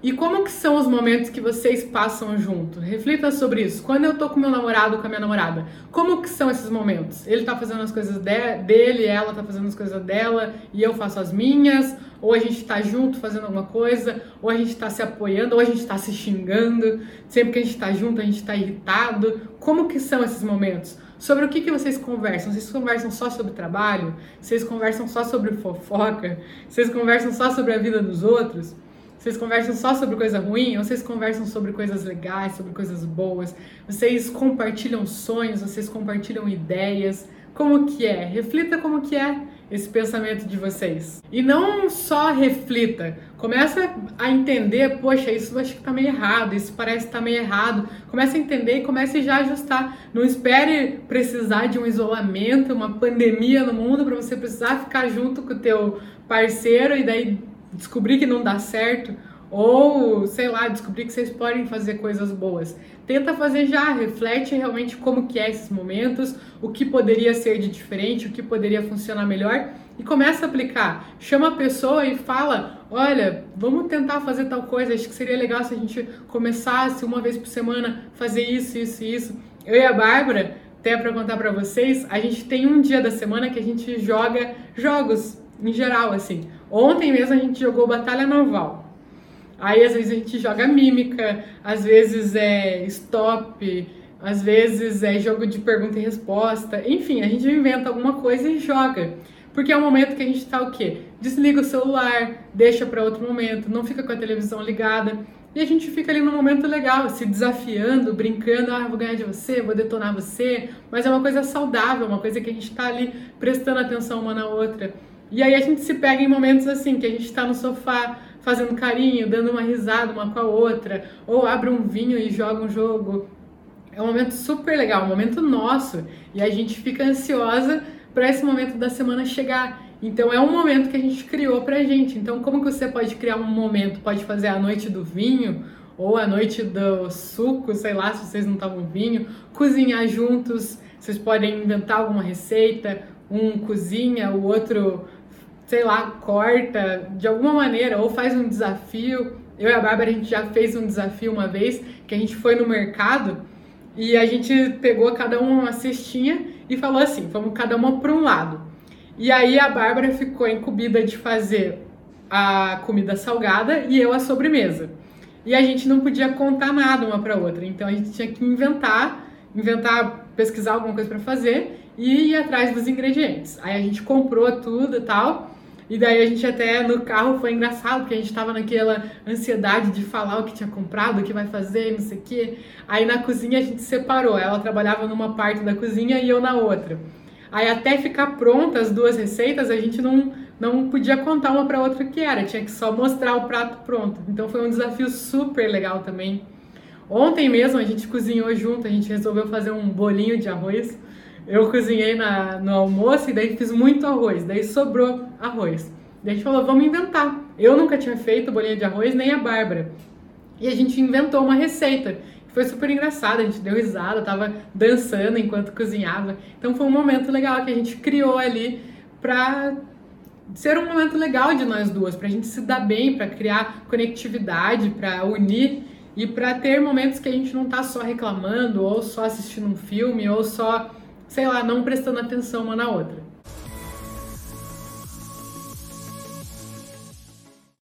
E como que são os momentos que vocês passam junto? Reflita sobre isso. Quando eu tô com meu namorado com a minha namorada, como que são esses momentos? Ele tá fazendo as coisas de dele, ela tá fazendo as coisas dela e eu faço as minhas? Ou a gente tá junto fazendo alguma coisa? Ou a gente tá se apoiando? Ou a gente tá se xingando? Sempre que a gente tá junto, a gente tá irritado? Como que são esses momentos? Sobre o que, que vocês conversam? Vocês conversam só sobre trabalho? Vocês conversam só sobre fofoca? Vocês conversam só sobre a vida dos outros? Vocês conversam só sobre coisa ruim ou vocês conversam sobre coisas legais, sobre coisas boas? Vocês compartilham sonhos, vocês compartilham ideias? Como que é? Reflita como que é esse pensamento de vocês. E não só reflita, começa a entender, poxa, isso acho que tá meio errado, isso parece que tá meio errado. Começa a entender e comece já a ajustar. Não espere precisar de um isolamento, uma pandemia no mundo para você precisar ficar junto com o teu parceiro e daí descobrir que não dá certo, ou sei lá, descobrir que vocês podem fazer coisas boas. Tenta fazer já, reflete realmente como que é esses momentos, o que poderia ser de diferente, o que poderia funcionar melhor e começa a aplicar. Chama a pessoa e fala: "Olha, vamos tentar fazer tal coisa, acho que seria legal se a gente começasse uma vez por semana fazer isso, isso e isso". Eu e a Bárbara, até para contar para vocês, a gente tem um dia da semana que a gente joga jogos em geral assim. Ontem mesmo a gente jogou Batalha Naval. Aí às vezes a gente joga mímica, às vezes é stop, às vezes é jogo de pergunta e resposta. Enfim, a gente inventa alguma coisa e joga. Porque é um momento que a gente tá o quê? Desliga o celular, deixa para outro momento, não fica com a televisão ligada. E a gente fica ali num momento legal, se desafiando, brincando, ah, vou ganhar de você, vou detonar você, mas é uma coisa saudável, uma coisa que a gente tá ali prestando atenção uma na outra. E aí a gente se pega em momentos assim, que a gente está no sofá fazendo carinho, dando uma risada uma com a outra, ou abre um vinho e joga um jogo. É um momento super legal, um momento nosso. E a gente fica ansiosa para esse momento da semana chegar. Então é um momento que a gente criou pra gente. Então como que você pode criar um momento? Pode fazer a noite do vinho ou a noite do suco, sei lá, se vocês não tomam vinho, cozinhar juntos, vocês podem inventar alguma receita, um cozinha, o outro sei lá, corta de alguma maneira ou faz um desafio. Eu e a Bárbara a gente já fez um desafio uma vez que a gente foi no mercado e a gente pegou cada um uma cestinha e falou assim: vamos cada uma para um lado. E aí a Bárbara ficou incumbida de fazer a comida salgada e eu a sobremesa. E a gente não podia contar nada uma para outra, então a gente tinha que inventar, inventar, pesquisar alguma coisa para fazer e ir atrás dos ingredientes. Aí a gente comprou tudo e tal. E daí a gente até no carro foi engraçado, porque a gente tava naquela ansiedade de falar o que tinha comprado, o que vai fazer, não sei o quê. Aí na cozinha a gente separou. Ela trabalhava numa parte da cozinha e eu na outra. Aí até ficar pronta as duas receitas, a gente não, não podia contar uma para outra o que era, tinha que só mostrar o prato pronto. Então foi um desafio super legal também. Ontem mesmo a gente cozinhou junto, a gente resolveu fazer um bolinho de arroz eu cozinhei na, no almoço e daí fiz muito arroz, daí sobrou arroz. Daí a gente falou, vamos inventar. Eu nunca tinha feito bolinha de arroz, nem a Bárbara. E a gente inventou uma receita. Foi super engraçado, a gente deu risada, tava dançando enquanto cozinhava. Então foi um momento legal que a gente criou ali pra ser um momento legal de nós duas, pra gente se dar bem, pra criar conectividade, pra unir e pra ter momentos que a gente não tá só reclamando, ou só assistindo um filme, ou só sei lá, não prestando atenção uma na outra.